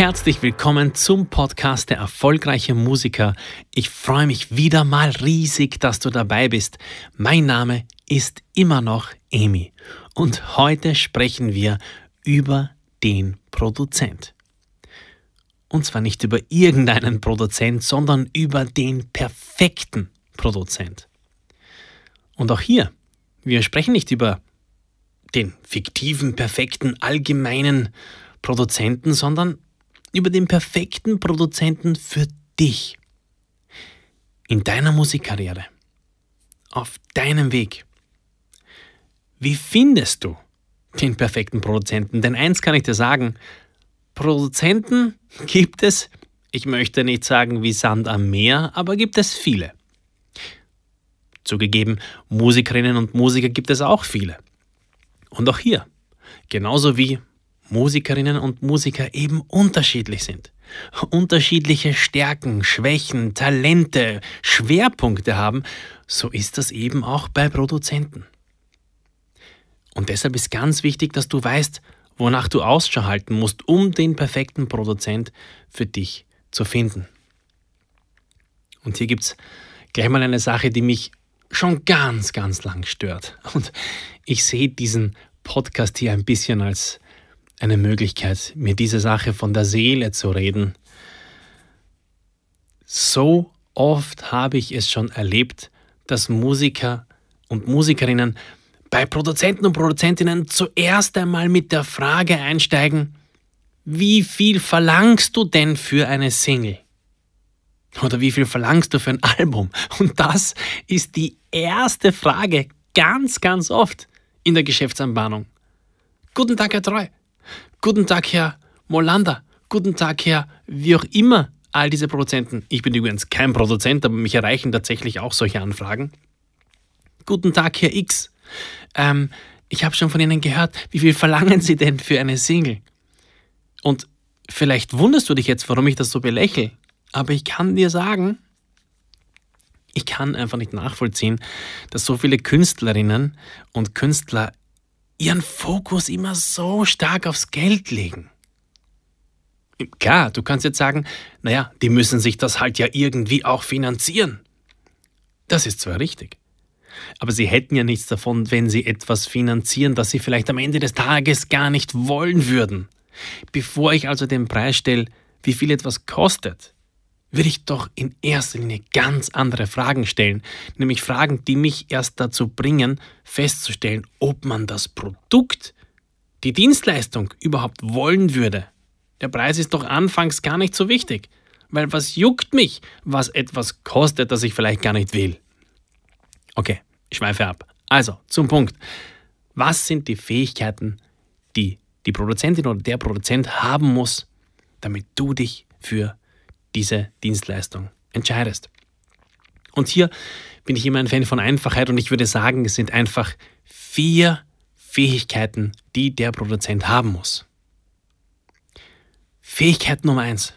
Herzlich willkommen zum Podcast Der erfolgreiche Musiker. Ich freue mich wieder mal riesig, dass du dabei bist. Mein Name ist immer noch Amy und heute sprechen wir über den Produzent. Und zwar nicht über irgendeinen Produzent, sondern über den perfekten Produzent. Und auch hier, wir sprechen nicht über den fiktiven, perfekten, allgemeinen Produzenten, sondern über den perfekten Produzenten für dich. In deiner Musikkarriere. Auf deinem Weg. Wie findest du den perfekten Produzenten? Denn eins kann ich dir sagen, Produzenten gibt es, ich möchte nicht sagen wie Sand am Meer, aber gibt es viele. Zugegeben, Musikerinnen und Musiker gibt es auch viele. Und auch hier, genauso wie Musikerinnen und Musiker eben unterschiedlich sind. Unterschiedliche Stärken, Schwächen, Talente, Schwerpunkte haben, so ist das eben auch bei Produzenten. Und deshalb ist ganz wichtig, dass du weißt, wonach du Ausschau halten musst, um den perfekten Produzent für dich zu finden. Und hier gibt es gleich mal eine Sache, die mich schon ganz, ganz lang stört. Und ich sehe diesen Podcast hier ein bisschen als eine Möglichkeit, mir diese Sache von der Seele zu reden. So oft habe ich es schon erlebt, dass Musiker und Musikerinnen bei Produzenten und Produzentinnen zuerst einmal mit der Frage einsteigen, wie viel verlangst du denn für eine Single? Oder wie viel verlangst du für ein Album? Und das ist die erste Frage ganz, ganz oft in der Geschäftsanbahnung. Guten Tag, Herr Treu. Guten Tag, Herr Molander. Guten Tag, Herr, wie auch immer, all diese Produzenten. Ich bin übrigens kein Produzent, aber mich erreichen tatsächlich auch solche Anfragen. Guten Tag, Herr X. Ähm, ich habe schon von Ihnen gehört, wie viel verlangen Sie denn für eine Single? Und vielleicht wunderst du dich jetzt, warum ich das so belächle, aber ich kann dir sagen, ich kann einfach nicht nachvollziehen, dass so viele Künstlerinnen und Künstler ihren Fokus immer so stark aufs Geld legen. Klar, du kannst jetzt sagen, naja, die müssen sich das halt ja irgendwie auch finanzieren. Das ist zwar richtig. Aber sie hätten ja nichts davon, wenn sie etwas finanzieren, das sie vielleicht am Ende des Tages gar nicht wollen würden. Bevor ich also den Preis stelle, wie viel etwas kostet, würde ich doch in erster Linie ganz andere Fragen stellen, nämlich Fragen, die mich erst dazu bringen, festzustellen, ob man das Produkt, die Dienstleistung überhaupt wollen würde. Der Preis ist doch anfangs gar nicht so wichtig, weil was juckt mich, was etwas kostet, das ich vielleicht gar nicht will. Okay, ich schweife ab. Also, zum Punkt. Was sind die Fähigkeiten, die die Produzentin oder der Produzent haben muss, damit du dich für diese Dienstleistung entscheidest. Und hier bin ich immer ein Fan von Einfachheit und ich würde sagen, es sind einfach vier Fähigkeiten, die der Produzent haben muss. Fähigkeit Nummer eins.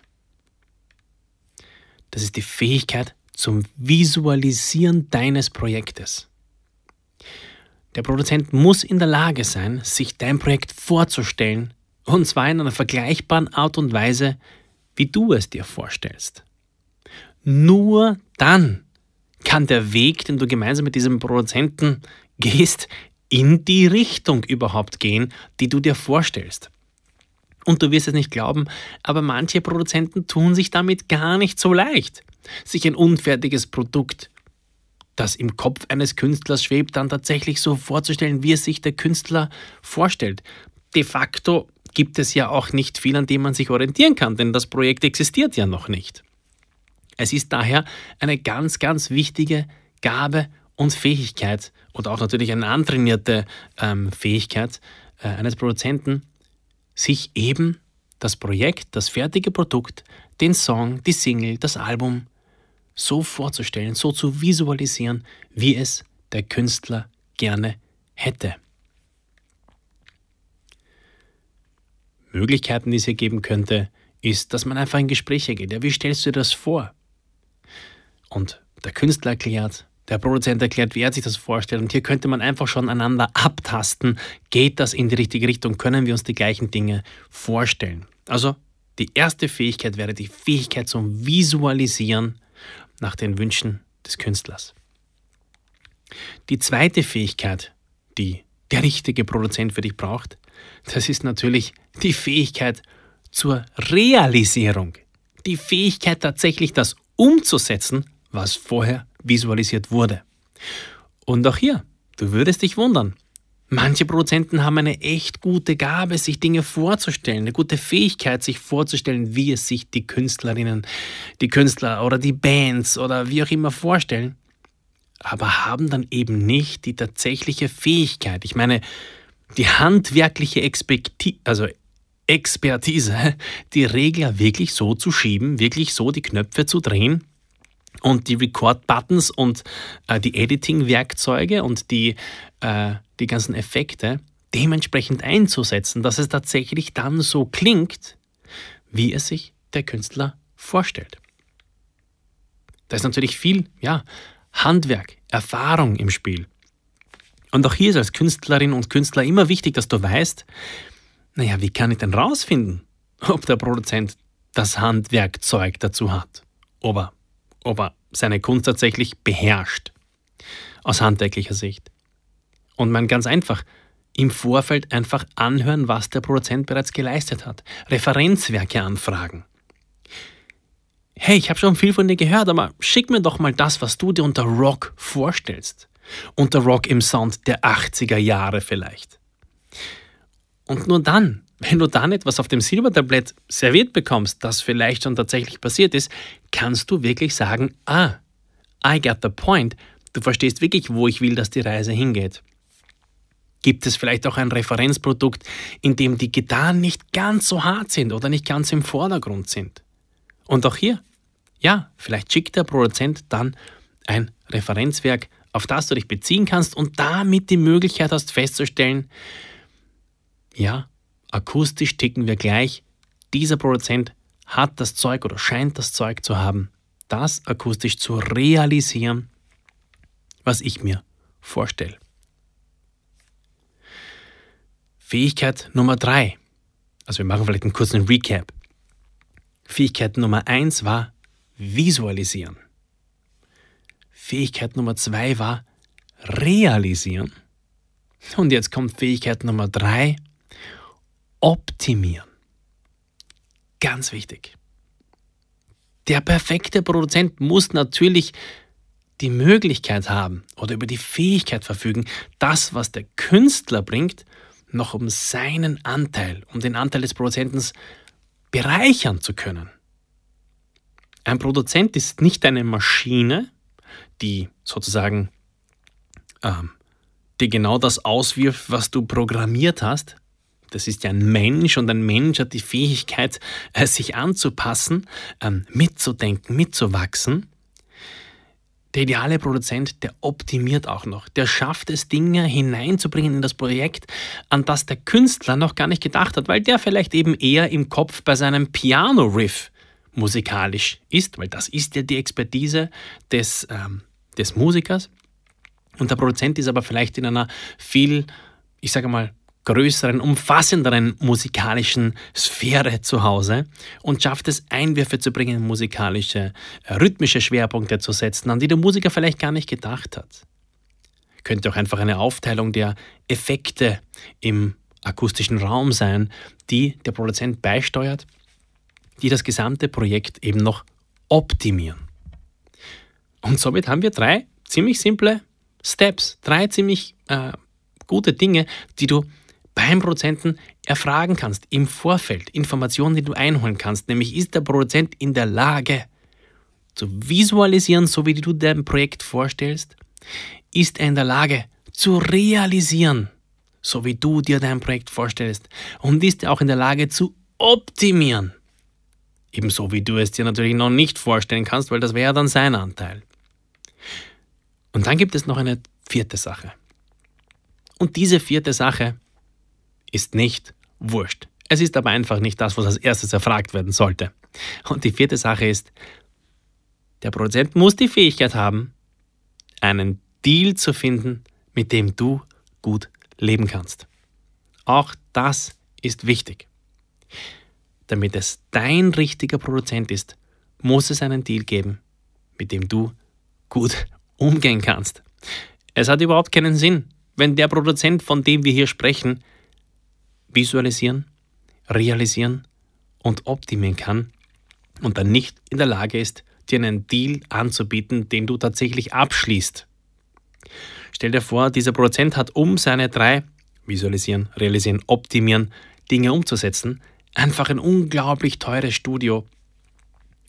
Das ist die Fähigkeit zum Visualisieren deines Projektes. Der Produzent muss in der Lage sein, sich dein Projekt vorzustellen, und zwar in einer vergleichbaren Art und Weise, wie du es dir vorstellst. Nur dann kann der Weg, den du gemeinsam mit diesem Produzenten gehst, in die Richtung überhaupt gehen, die du dir vorstellst. Und du wirst es nicht glauben, aber manche Produzenten tun sich damit gar nicht so leicht, sich ein unfertiges Produkt, das im Kopf eines Künstlers schwebt, dann tatsächlich so vorzustellen, wie es sich der Künstler vorstellt. De facto gibt es ja auch nicht viel, an dem man sich orientieren kann, denn das Projekt existiert ja noch nicht. Es ist daher eine ganz, ganz wichtige Gabe und Fähigkeit und auch natürlich eine antrainierte ähm, Fähigkeit äh, eines Produzenten, sich eben das Projekt, das fertige Produkt, den Song, die Single, das Album so vorzustellen, so zu visualisieren, wie es der Künstler gerne hätte. Möglichkeiten, die es hier geben könnte, ist, dass man einfach in Gespräche geht. Ja, wie stellst du dir das vor? Und der Künstler erklärt, der Produzent erklärt, wie er sich das vorstellt. Und hier könnte man einfach schon einander abtasten. Geht das in die richtige Richtung? Können wir uns die gleichen Dinge vorstellen? Also die erste Fähigkeit wäre die Fähigkeit zum Visualisieren nach den Wünschen des Künstlers. Die zweite Fähigkeit, die der richtige Produzent für dich braucht, das ist natürlich die Fähigkeit zur Realisierung. Die Fähigkeit tatsächlich das umzusetzen, was vorher visualisiert wurde. Und auch hier, du würdest dich wundern. Manche Produzenten haben eine echt gute Gabe, sich Dinge vorzustellen, eine gute Fähigkeit, sich vorzustellen, wie es sich die Künstlerinnen, die Künstler oder die Bands oder wie auch immer vorstellen, aber haben dann eben nicht die tatsächliche Fähigkeit. Ich meine, die handwerkliche Expertise, also Expertise, die Regler wirklich so zu schieben, wirklich so die Knöpfe zu drehen und die Record-Buttons und äh, die Editing-Werkzeuge und die, äh, die ganzen Effekte dementsprechend einzusetzen, dass es tatsächlich dann so klingt, wie es sich der Künstler vorstellt. Da ist natürlich viel, ja, Handwerk, Erfahrung im Spiel. Und auch hier ist als Künstlerin und Künstler immer wichtig, dass du weißt, naja, wie kann ich denn rausfinden, ob der Produzent das Handwerkzeug dazu hat? Ob er, ob er seine Kunst tatsächlich beherrscht, aus handwerklicher Sicht. Und man ganz einfach, im Vorfeld einfach anhören, was der Produzent bereits geleistet hat. Referenzwerke anfragen. Hey, ich habe schon viel von dir gehört, aber schick mir doch mal das, was du dir unter Rock vorstellst. Unter Rock im Sound der 80er Jahre vielleicht. Und nur dann, wenn du dann etwas auf dem Silbertablett serviert bekommst, das vielleicht schon tatsächlich passiert ist, kannst du wirklich sagen, ah, I got the point. Du verstehst wirklich, wo ich will, dass die Reise hingeht. Gibt es vielleicht auch ein Referenzprodukt, in dem die Gitarren nicht ganz so hart sind oder nicht ganz im Vordergrund sind? Und auch hier, ja, vielleicht schickt der Produzent dann ein Referenzwerk, auf das du dich beziehen kannst und damit die Möglichkeit hast festzustellen, ja, akustisch ticken wir gleich. Dieser Produzent hat das Zeug oder scheint das Zeug zu haben, das akustisch zu realisieren, was ich mir vorstelle. Fähigkeit Nummer drei. Also wir machen vielleicht einen kurzen Recap. Fähigkeit Nummer eins war visualisieren. Fähigkeit Nummer zwei war realisieren. Und jetzt kommt Fähigkeit Nummer drei, optimieren. Ganz wichtig. Der perfekte Produzent muss natürlich die Möglichkeit haben oder über die Fähigkeit verfügen, das, was der Künstler bringt, noch um seinen Anteil, um den Anteil des Produzenten bereichern zu können. Ein Produzent ist nicht eine Maschine, die sozusagen ähm, die genau das auswirft, was du programmiert hast, das ist ja ein Mensch und ein Mensch hat die Fähigkeit, äh, sich anzupassen, ähm, mitzudenken, mitzuwachsen. Der ideale Produzent, der optimiert auch noch. Der schafft es, Dinge hineinzubringen in das Projekt, an das der Künstler noch gar nicht gedacht hat, weil der vielleicht eben eher im Kopf bei seinem Piano-Riff musikalisch ist, weil das ist ja die Expertise des, ähm, des Musikers. Und der Produzent ist aber vielleicht in einer viel, ich sage mal, größeren, umfassenderen musikalischen Sphäre zu Hause und schafft es, Einwürfe zu bringen, musikalische, äh, rhythmische Schwerpunkte zu setzen, an die der Musiker vielleicht gar nicht gedacht hat. Könnte auch einfach eine Aufteilung der Effekte im akustischen Raum sein, die der Produzent beisteuert, die das gesamte Projekt eben noch optimieren. Und somit haben wir drei ziemlich simple Steps, drei ziemlich äh, gute Dinge, die du beim Produzenten erfragen kannst, im Vorfeld, Informationen, die du einholen kannst, nämlich ist der Produzent in der Lage zu visualisieren, so wie du dein Projekt vorstellst? Ist er in der Lage zu realisieren, so wie du dir dein Projekt vorstellst? Und ist er auch in der Lage zu optimieren? Ebenso wie du es dir natürlich noch nicht vorstellen kannst, weil das wäre ja dann sein Anteil. Und dann gibt es noch eine vierte Sache. Und diese vierte Sache ist nicht wurscht. Es ist aber einfach nicht das, was als erstes erfragt werden sollte. Und die vierte Sache ist, der Produzent muss die Fähigkeit haben, einen Deal zu finden, mit dem du gut leben kannst. Auch das ist wichtig. Damit es dein richtiger Produzent ist, muss es einen Deal geben, mit dem du gut umgehen kannst. Es hat überhaupt keinen Sinn, wenn der Produzent, von dem wir hier sprechen, visualisieren, realisieren und optimieren kann und dann nicht in der Lage ist, dir einen Deal anzubieten, den du tatsächlich abschließt. Stell dir vor, dieser Produzent hat, um seine drei visualisieren, realisieren, optimieren Dinge umzusetzen, einfach ein unglaublich teures Studio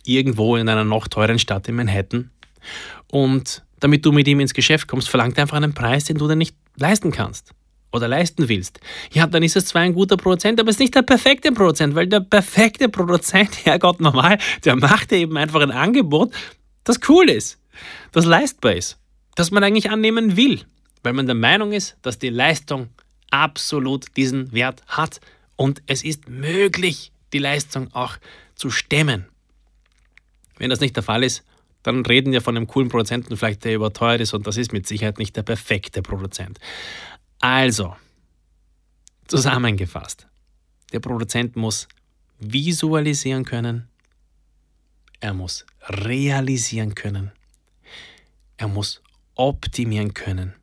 irgendwo in einer noch teuren Stadt in Manhattan. Und damit du mit ihm ins Geschäft kommst, verlangt er einfach einen Preis, den du dir nicht leisten kannst oder leisten willst. Ja, dann ist es zwar ein guter Produzent, aber es ist nicht der perfekte Produzent, weil der perfekte Produzent, Herrgott normal, der macht dir eben einfach ein Angebot, das cool ist, das leistbar ist, das man eigentlich annehmen will, weil man der Meinung ist, dass die Leistung absolut diesen Wert hat und es ist möglich, die Leistung auch zu stemmen. Wenn das nicht der Fall ist, dann reden wir von einem coolen Produzenten vielleicht, der überteuert ist und das ist mit Sicherheit nicht der perfekte Produzent. Also, zusammengefasst, der Produzent muss visualisieren können, er muss realisieren können, er muss optimieren können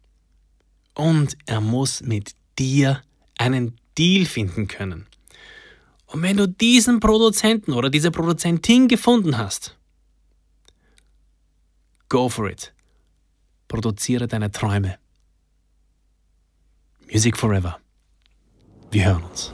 und er muss mit dir einen Deal finden können. Und wenn du diesen Produzenten oder diese Produzentin gefunden hast, go for it. Produziere deine Träume. Music Forever. Wir hören uns.